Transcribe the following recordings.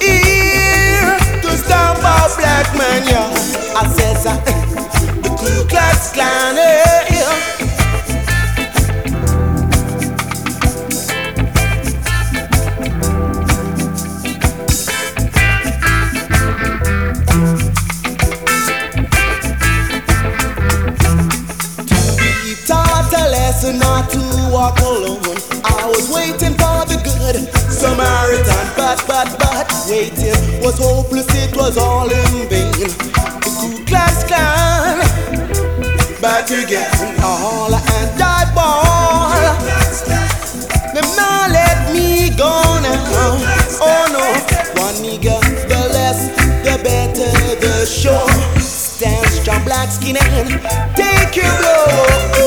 Here to stand for black man, yeah. I says that the Ku Klux Klan. Eh. Waiting was hopeless, it was all in vain. The Ku Klux Klan, back again, all and die ball. Them not let me go now. Oh no, one nigga, the less, the better, the sure. Stand strong, black skin and take your blow.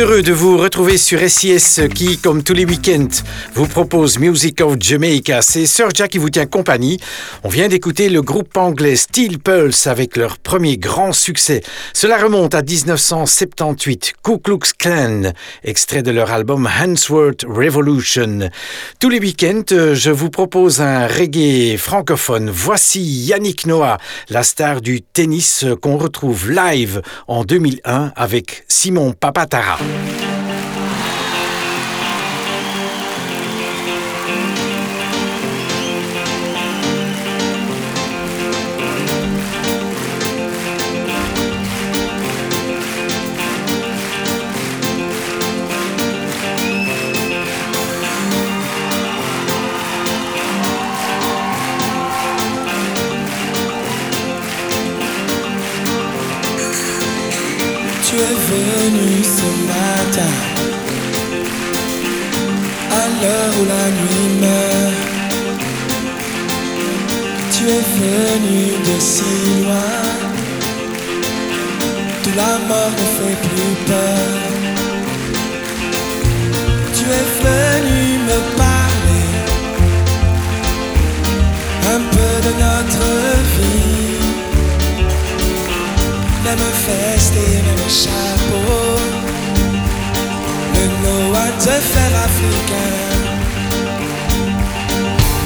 Heureux de vous retrouver sur SIS qui, comme tous les week-ends, vous propose Music of Jamaica. C'est Sir Jack qui vous tient compagnie. On vient d'écouter le groupe anglais Steel Pulse avec leur premier grand succès. Cela remonte à 1978. Ku Klux Klan, extrait de leur album Handsworth Revolution. Tous les week-ends, je vous propose un reggae francophone. Voici Yannick Noah, la star du tennis qu'on retrouve live en 2001 avec Simon Papatara. Tu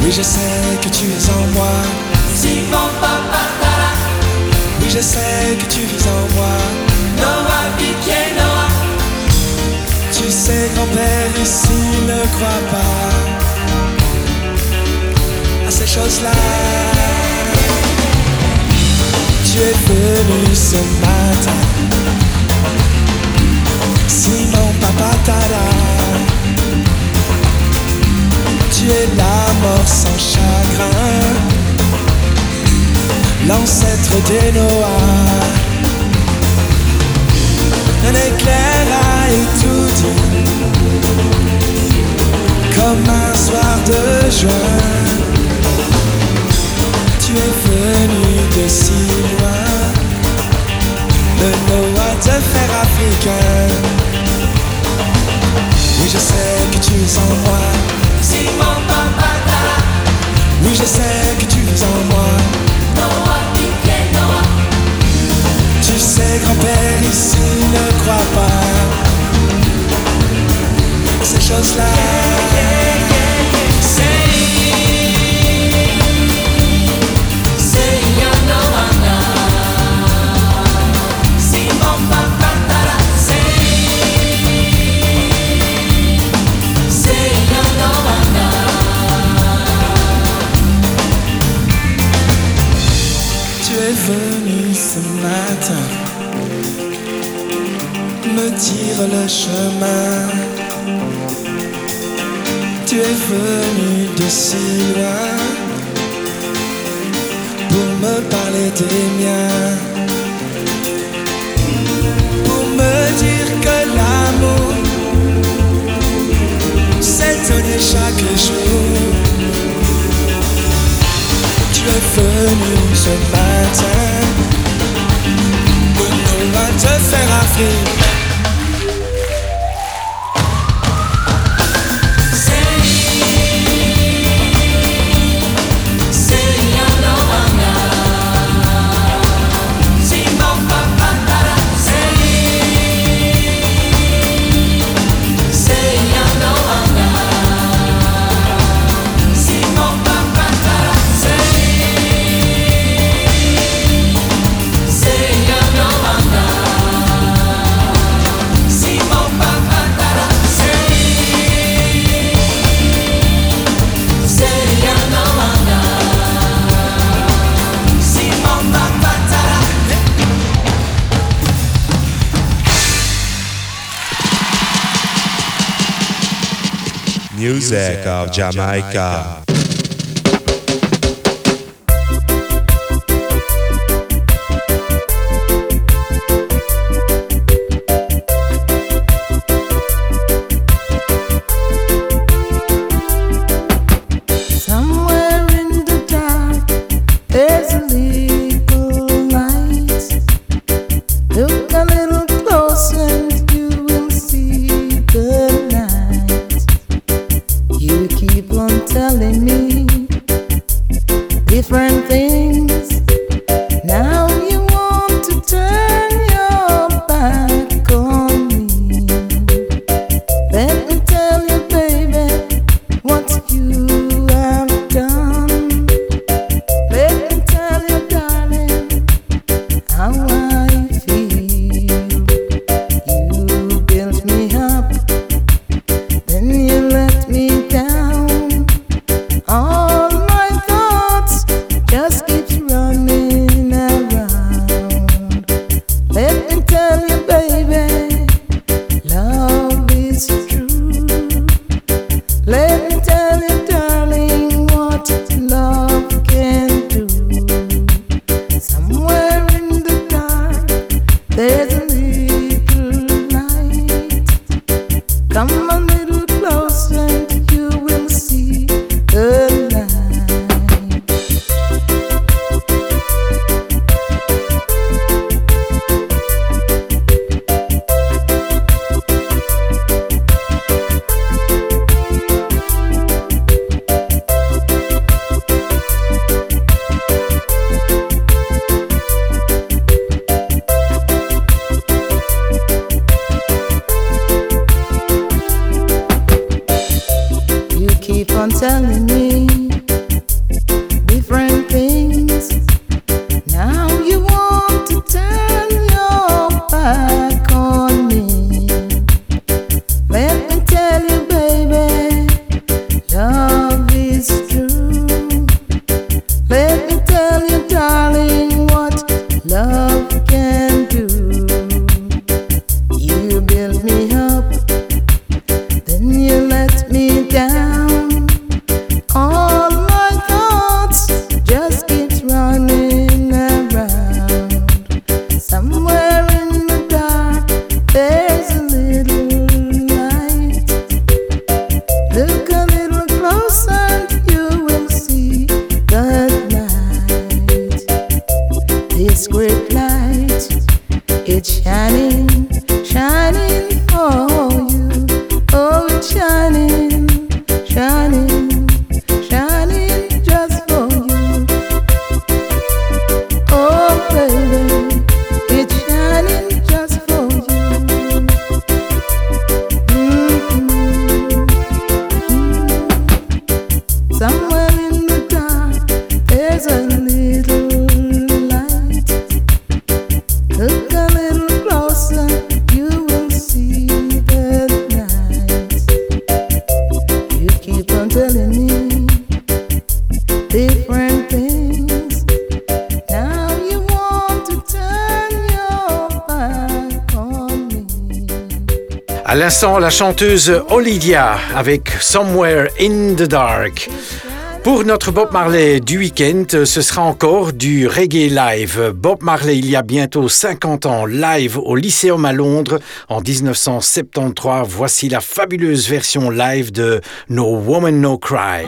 Oui, je sais que tu es en moi. Simon Papa Oui, je sais que tu vis en moi. Noah Noah. Tu sais, grand-père ici ne croit pas à ces choses-là. Tu es venu ce matin. Simon Papa Tada tu es la mort sans chagrin, l'ancêtre des Noah. Un éclair a tout dit, comme un soir de juin. Tu es venu de si loin, de Noah te faire africain. Oui, je sais que tu es. Oui, je sais que tu vis en moi. Tu sais, grand-père ici ne croit pas ces choses-là. Me dire le chemin. Tu es venu de si loin pour me parler des miens. Of Jamaica. La chanteuse Olivia avec Somewhere in the Dark. Pour notre Bob Marley du week-end, ce sera encore du reggae live. Bob Marley, il y a bientôt 50 ans, live au Lycéum à Londres en 1973. Voici la fabuleuse version live de No Woman No Cry.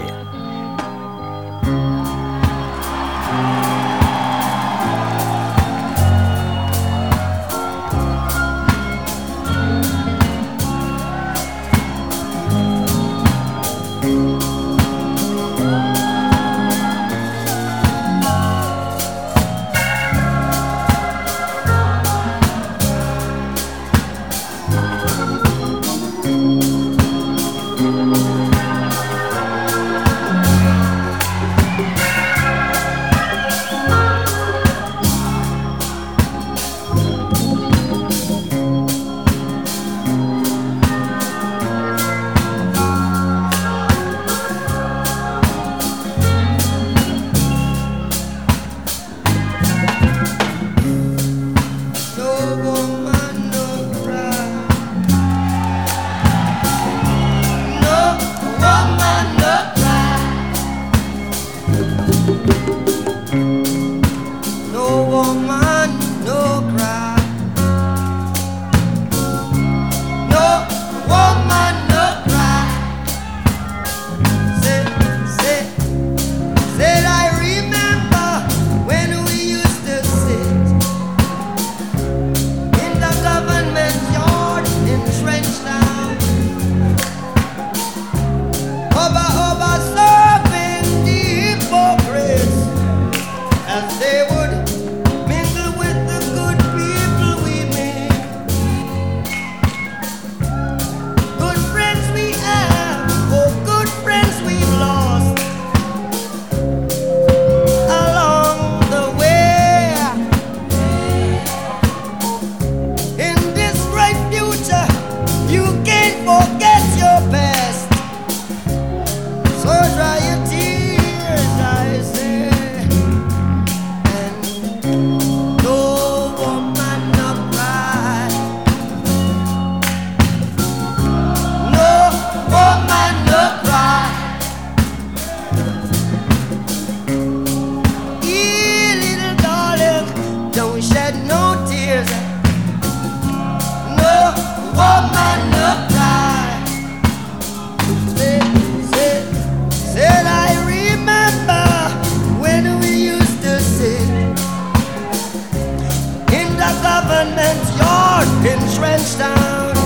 abandons your Pinterest town.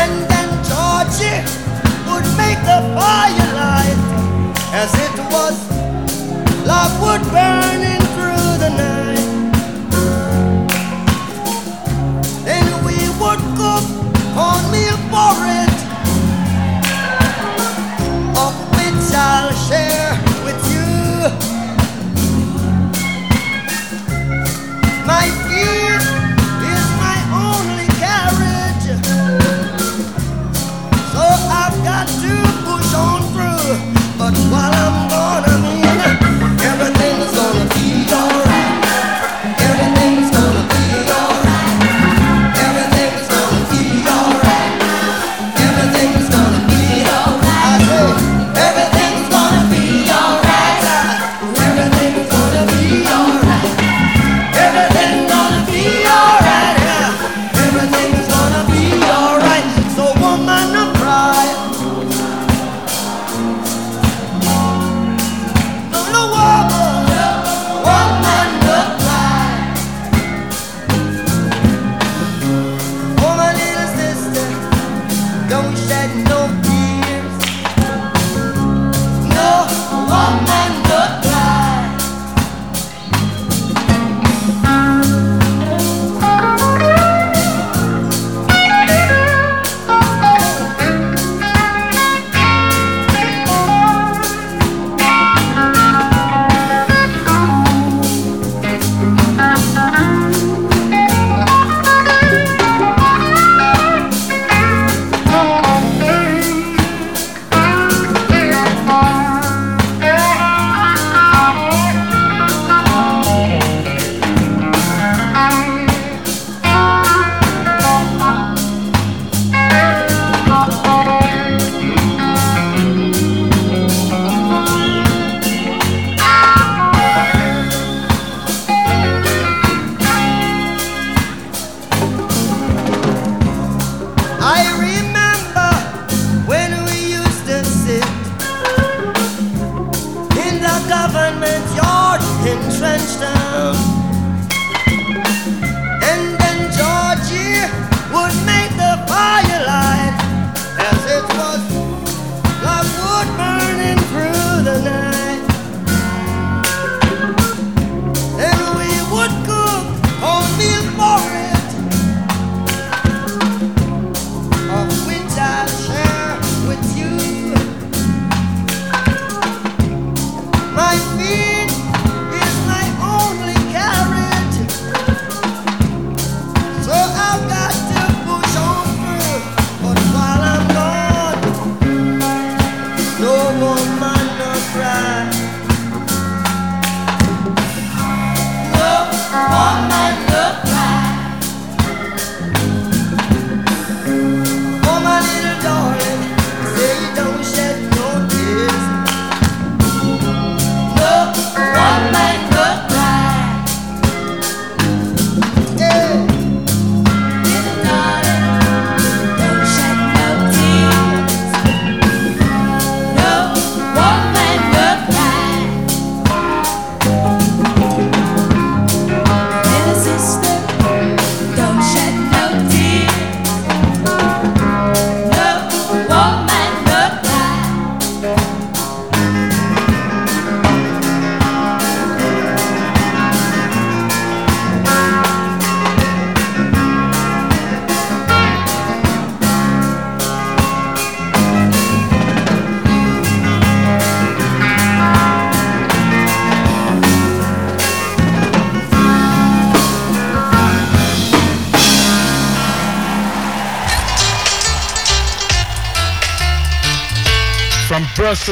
And then Georgie would make the fire light as it was, love would burn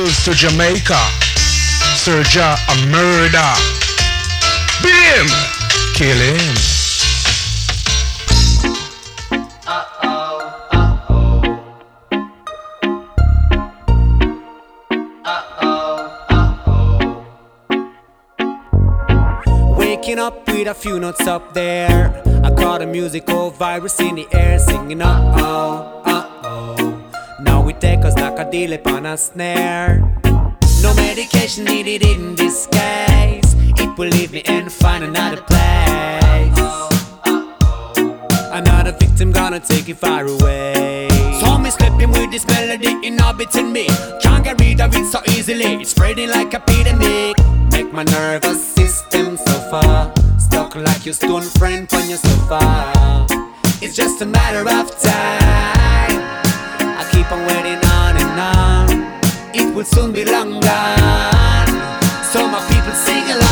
goes to Jamaica. Serja a murder. Beat him. Kill him. Waking up with a few notes up there. I caught a musical virus in the air singing uh oh, uh oh. Now we take us like a deal upon a snare. No medication needed in this case. It will leave me and find another place. Another victim gonna take it far away. So me slipping with this melody inhabiting me. Can't get rid of it so easily. It's spreading like a epidemic. Make my nervous system suffer. Stuck like your stone friend on your sofa. It's just a matter of time keep on waiting on and on. It will soon be long gone. So my people sing along.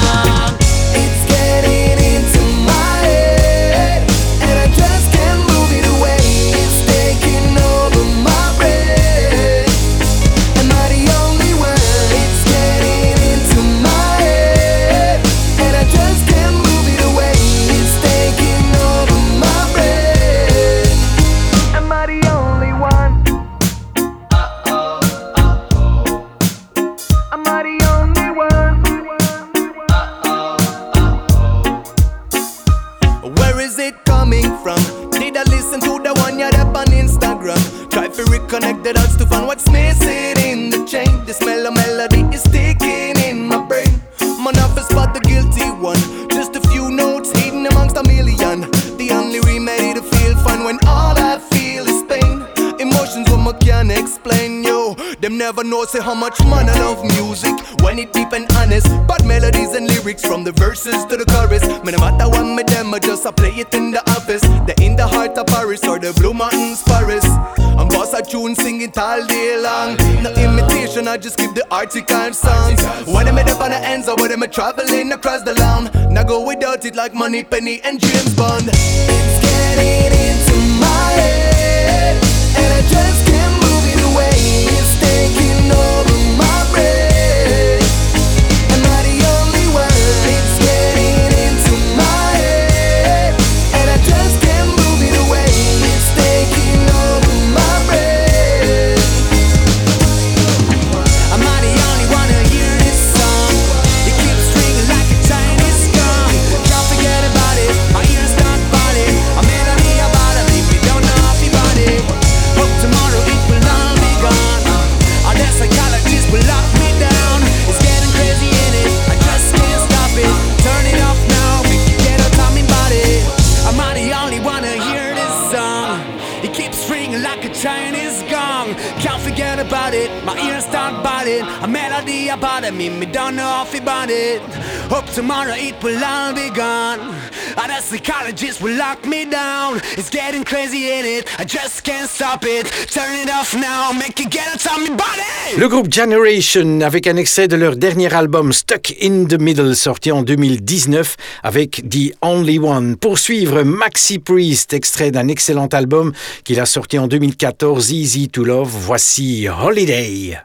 I just keep the article songs. sounds. When I made up on the ends, I would am traveling across the land. Now go without it like money, penny, and James Bond. It's getting about. A melody about it, me, me don't know if about it. Hope tomorrow it will all be gone. And the psychologist will lock me down. It's getting crazy in it, I just can't stop it. Turn it off now, make it get out of my body. Le groupe Generation, avec un extrait de leur dernier album Stuck in the Middle, sorti en 2019 avec The Only One. Poursuivre Maxi Priest, extrait d'un excellent album qu'il a sorti en 2014, Easy to Love. Voici Holiday.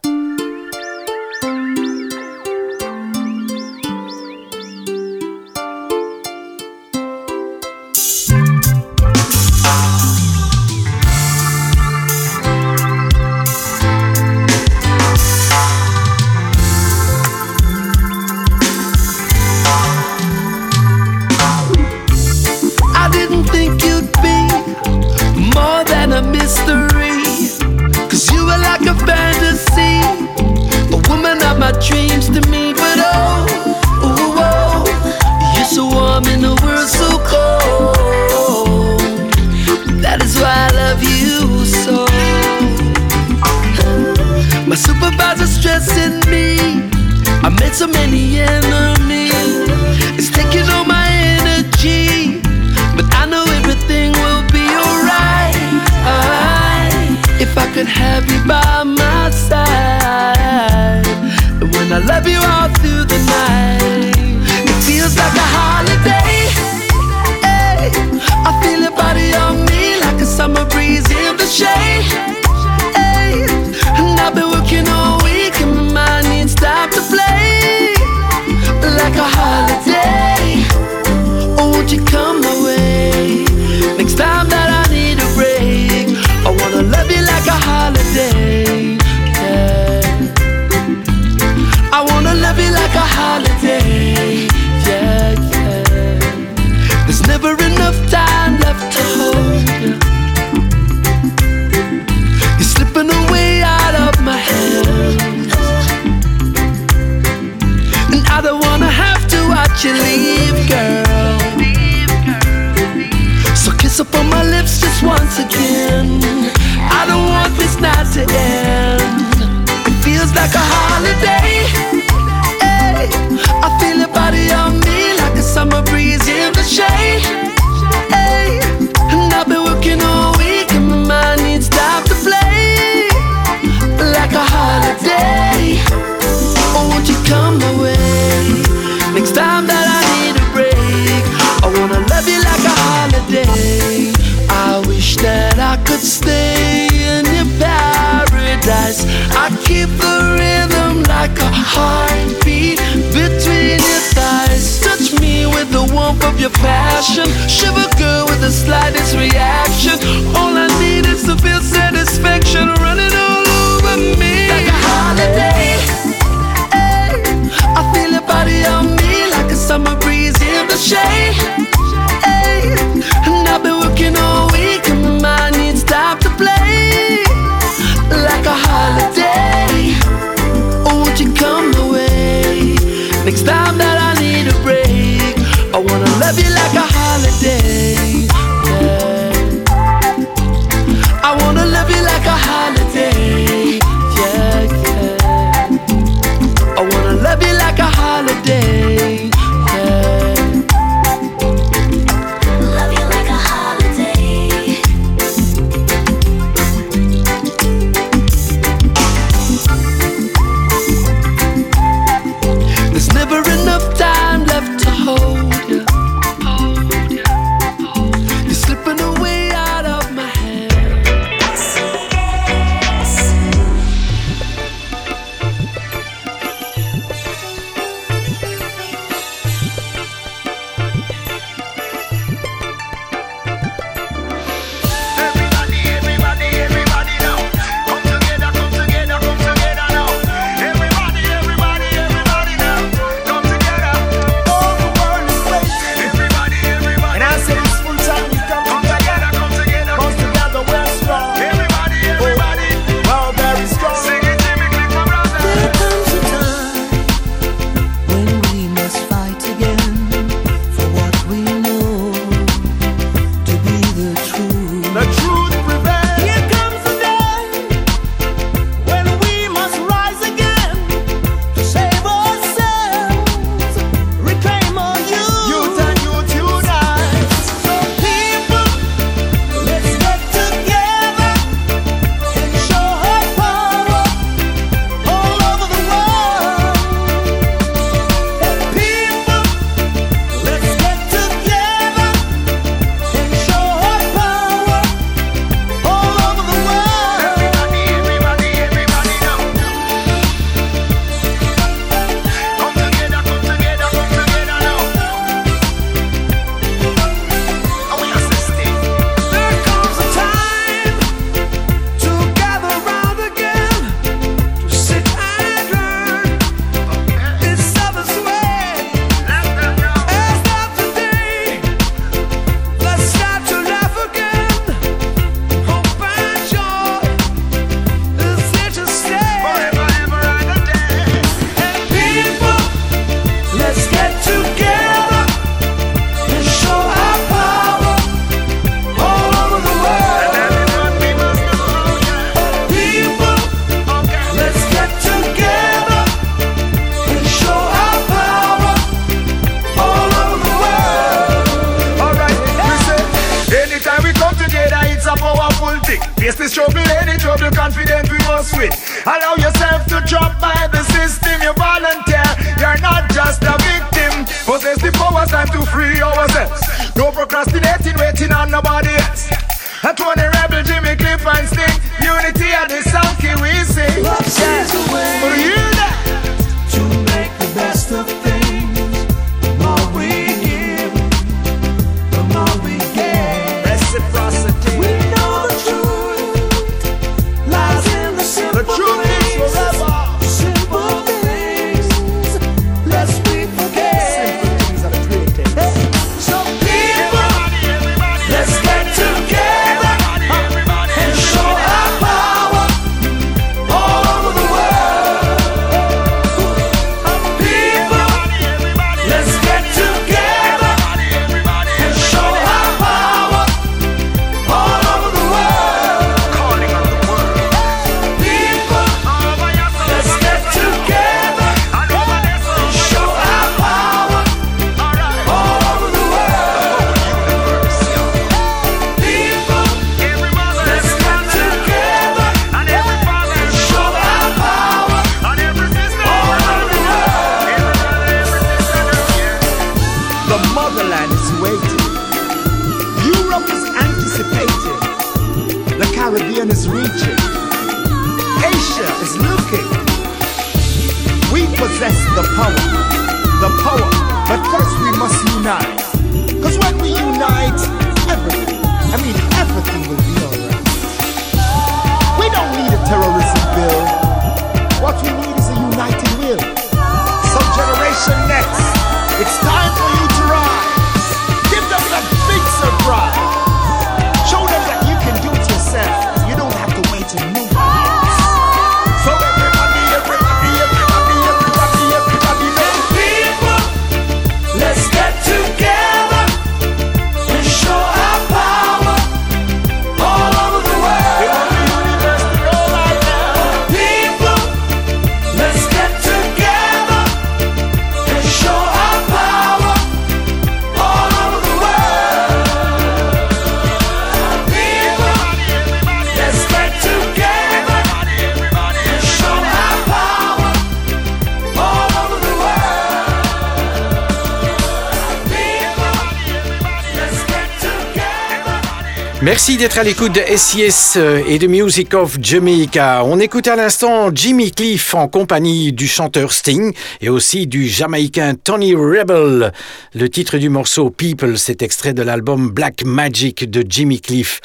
Merci d'être à l'écoute de SIS euh, et de Music of Jamaica. On écoute à l'instant Jimmy Cliff en compagnie du chanteur Sting et aussi du Jamaïcain Tony Rebel. Le titre du morceau People, c'est extrait de l'album Black Magic de Jimmy Cliff.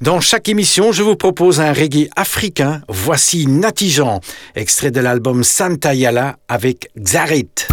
Dans chaque émission, je vous propose un reggae africain. Voici Natijan, extrait de l'album Santa Yala avec Xarit.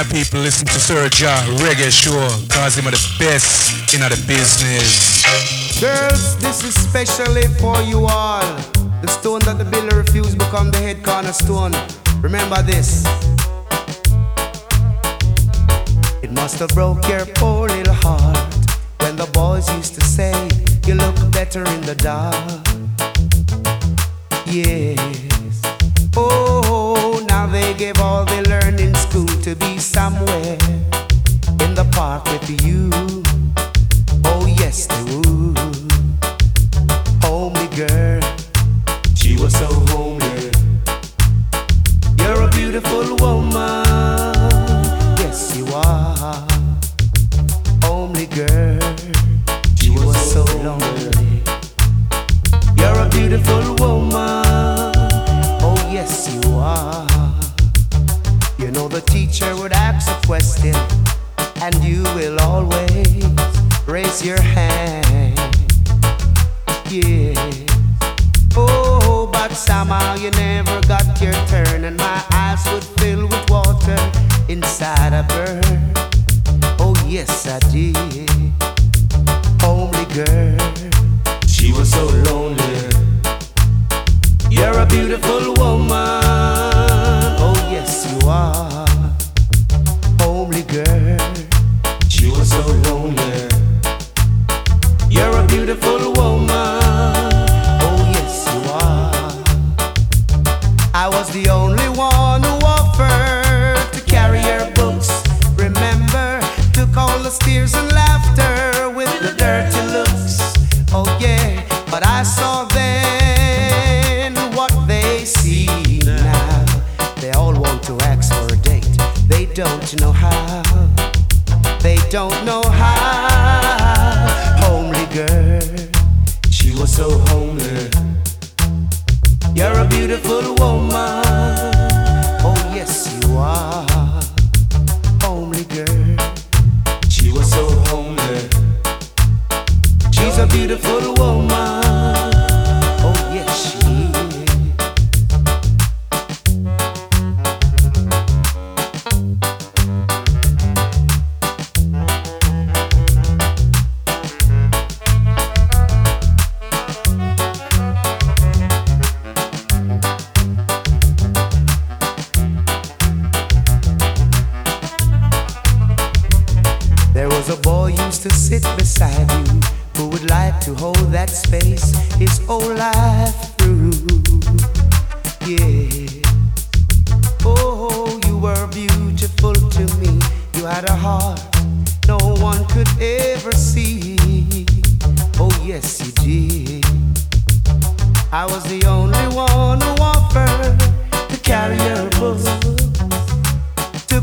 Ghana people listen to Surja Reggae Sure, cause him are the best in the business. Girls, this is specially for you all. The stone that the builder refused become the head cornerstone. Remember this. It must have broke your poor little heart when the boys used to say you look better in the dark. Yes. Oh, now they give all they learn good to be somewhere in the park with you.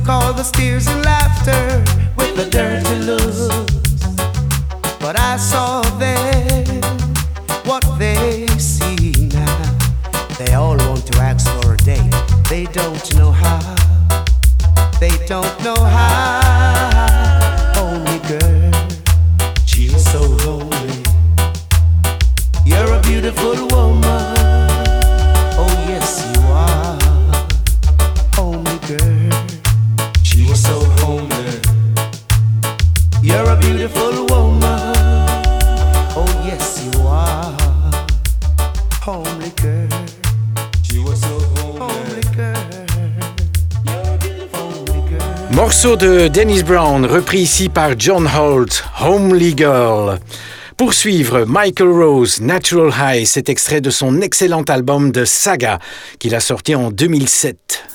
all the tears and laughter with the dirty looks. But I saw de Dennis Brown, repris ici par John Holt, Homely Girl. Pour suivre, Michael Rose, Natural High, cet extrait de son excellent album de Saga, qu'il a sorti en 2007.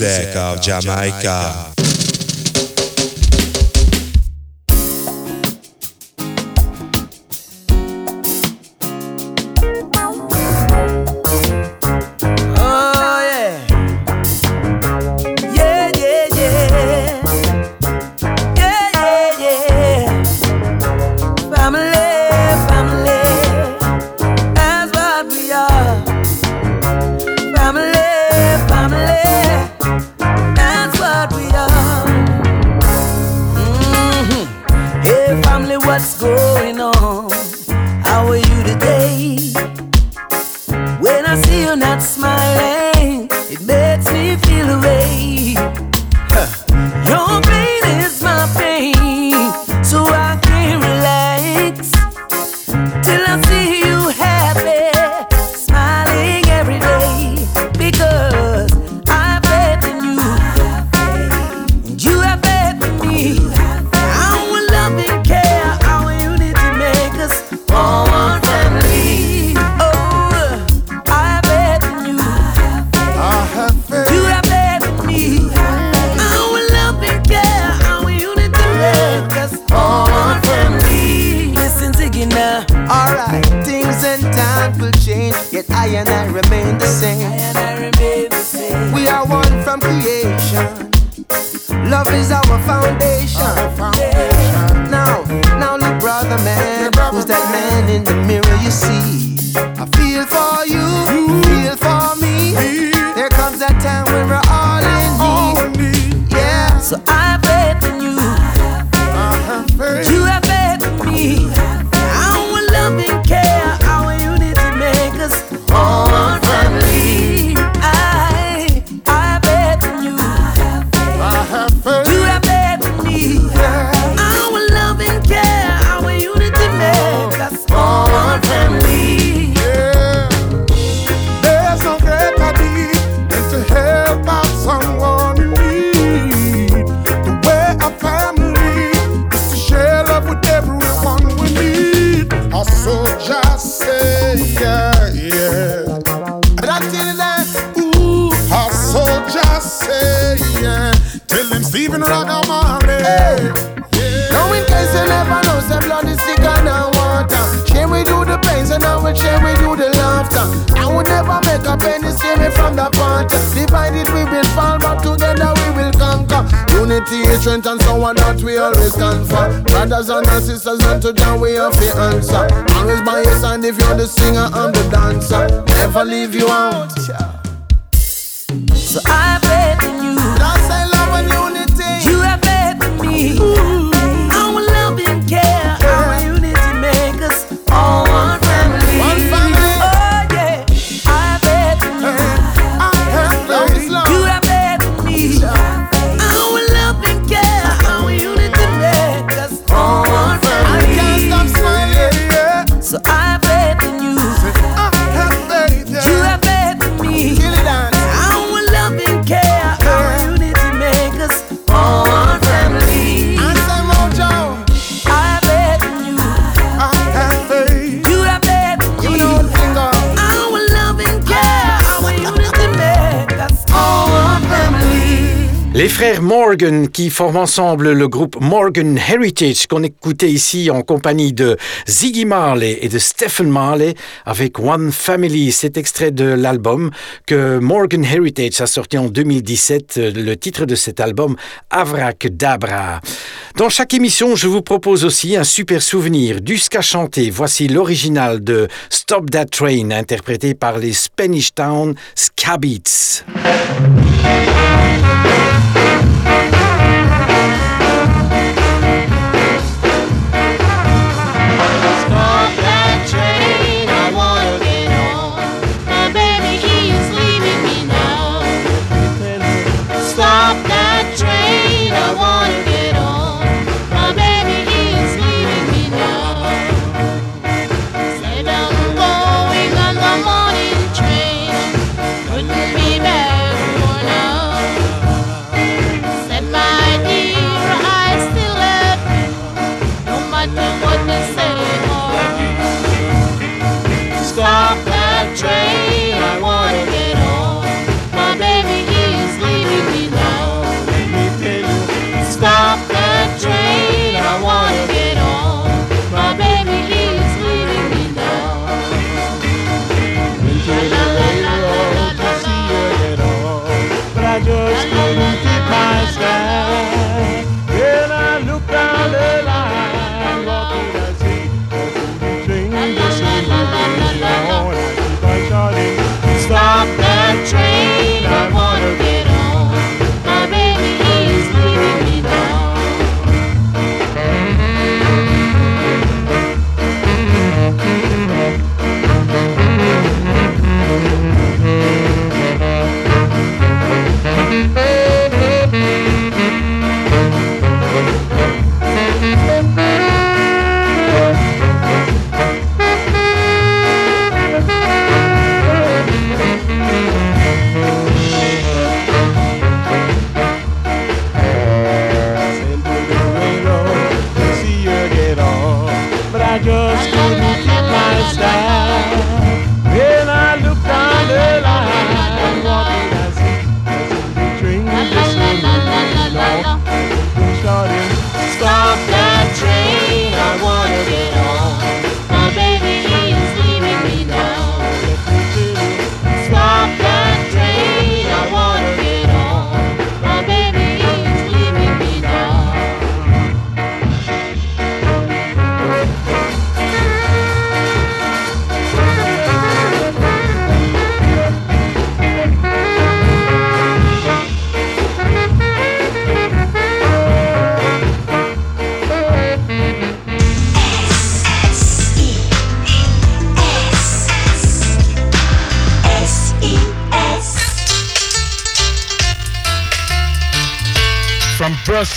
music of Jamaica. I and I remain the same. Remain the same. We are one from creation. Love is our foundation. Our foundation. Now, now look, brother man, brother who's that man, man in the mirror you see? I feel for you, you feel for me. me. There comes that time when we're all in need. All in need. Yeah, so I. not. Divided we will fall, but together we will conquer. Unity is strength and so on that we always stand for. Brothers and sisters, and to John we have the answer. Always by your side if you're the singer and the dancer. Never leave you out. So I'm begging you. Morgan qui forment ensemble le groupe Morgan Heritage qu'on écoutait ici en compagnie de Ziggy Marley et de Stephen Marley avec One Family. Cet extrait de l'album que Morgan Heritage a sorti en 2017, euh, le titre de cet album Avrak Dabra. Dans chaque émission, je vous propose aussi un super souvenir du ska chanté. Voici l'original de Stop That Train interprété par les Spanish Town Ska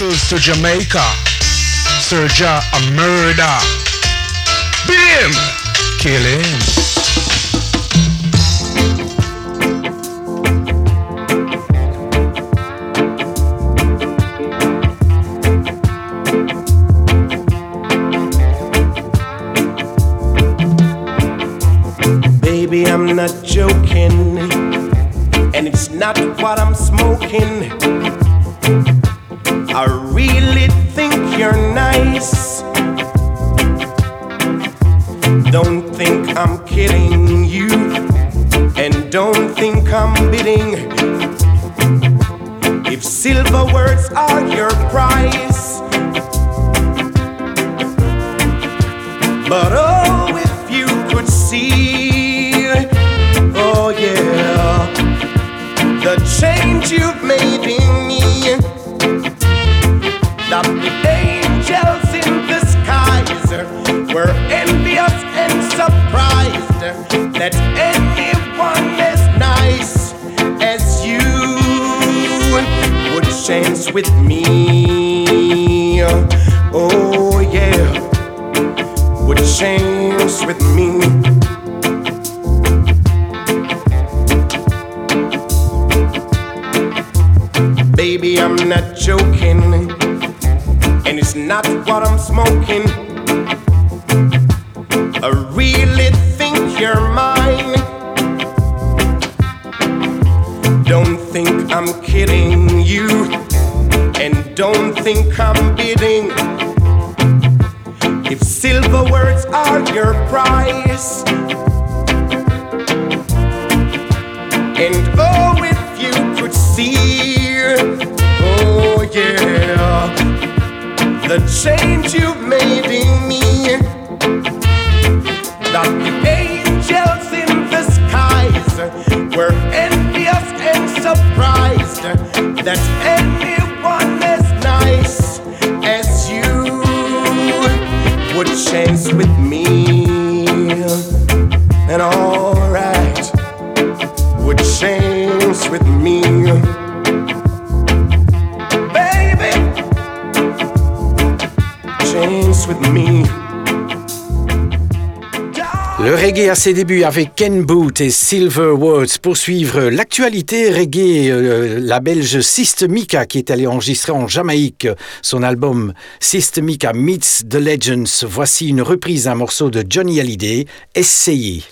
Brussels to Jamaica, Serja a murder. Beat him, kill him. Baby, I'm not joking, and it's not what I'm smoking. I really think you're nice. Don't think I'm kidding you, and don't think I'm bidding. If silver words are your price, but oh, if you could see, oh yeah, the change you've made chance with me. Oh, yeah, would you chance with me. Baby, I'm not joking and it's not what I'm smoking. The change à ses débuts avec Ken Boot et Silver Words. Pour suivre l'actualité reggae, euh, la belge Systemica qui est allée enregistrer en Jamaïque son album Systemica Meets the Legends. Voici une reprise d'un morceau de Johnny Hallyday, Essayez.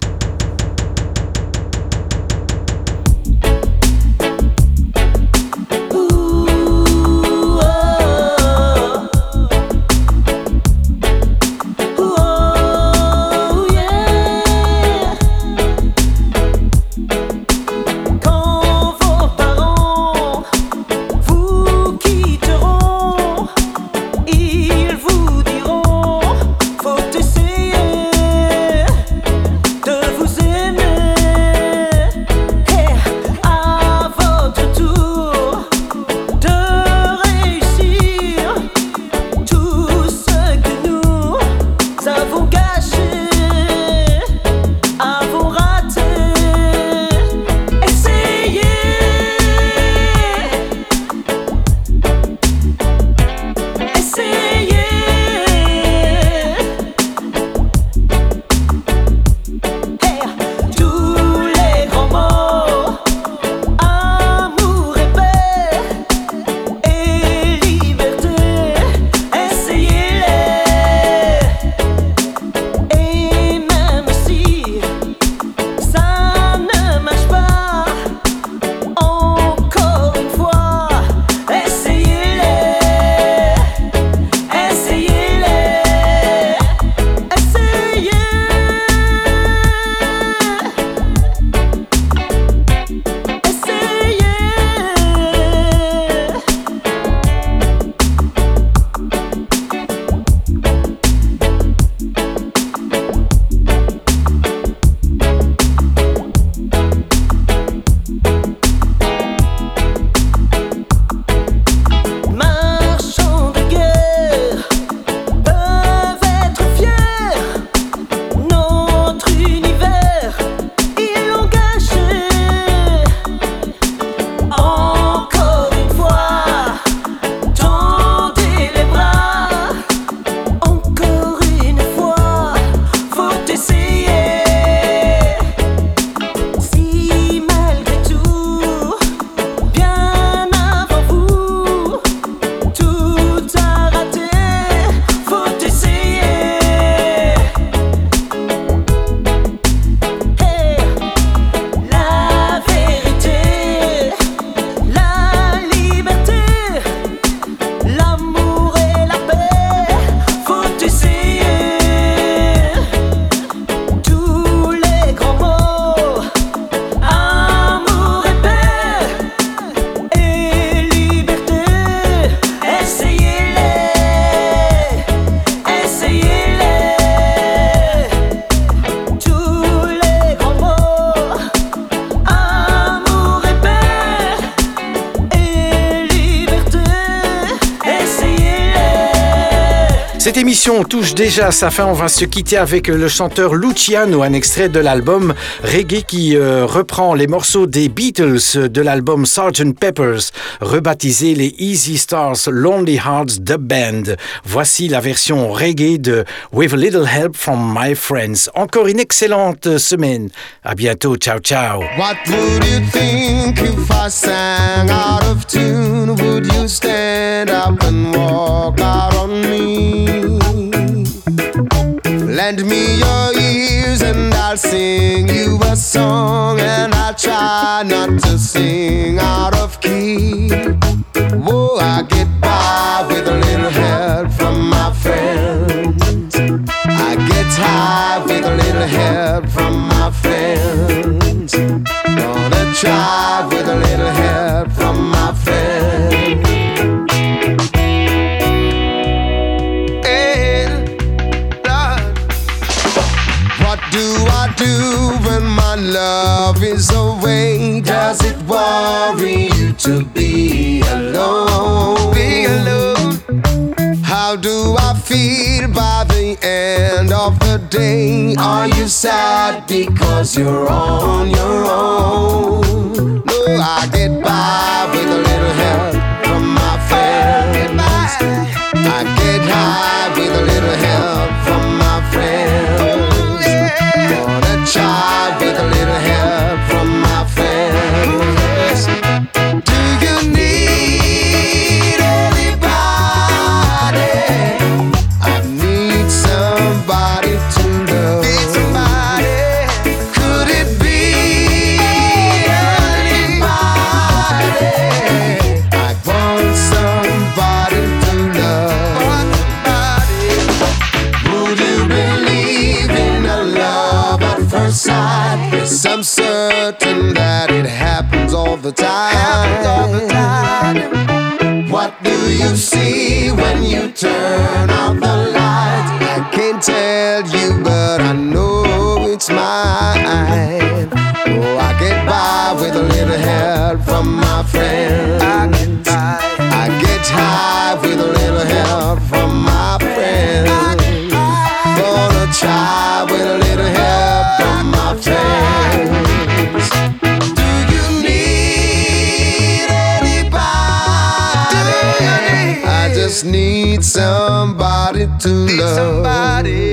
Émission touche déjà à sa fin. On va se quitter avec le chanteur Luciano, un extrait de l'album Reggae qui euh, reprend les morceaux des Beatles de l'album Sgt. Peppers, rebaptisé les Easy Stars Lonely Hearts The Band. Voici la version reggae de With a Little Help from My Friends. Encore une excellente semaine. À bientôt. Ciao, ciao. What would you think if I sang out of tune? Would you stand up and walk out on me? Lend me your ears and I'll sing you a song, and I'll try not to sing out of key. Whoa, I get by with a little help from my friends. I get high with a little help from my friends. Gonna try with a little help to be alone? Be alone. How do I feel by the end of the day? Are you sad because you're on your own? No, I get by with a little help from my friends. I get high with a little help from my friends. Gonna try Just need to love. Somebody.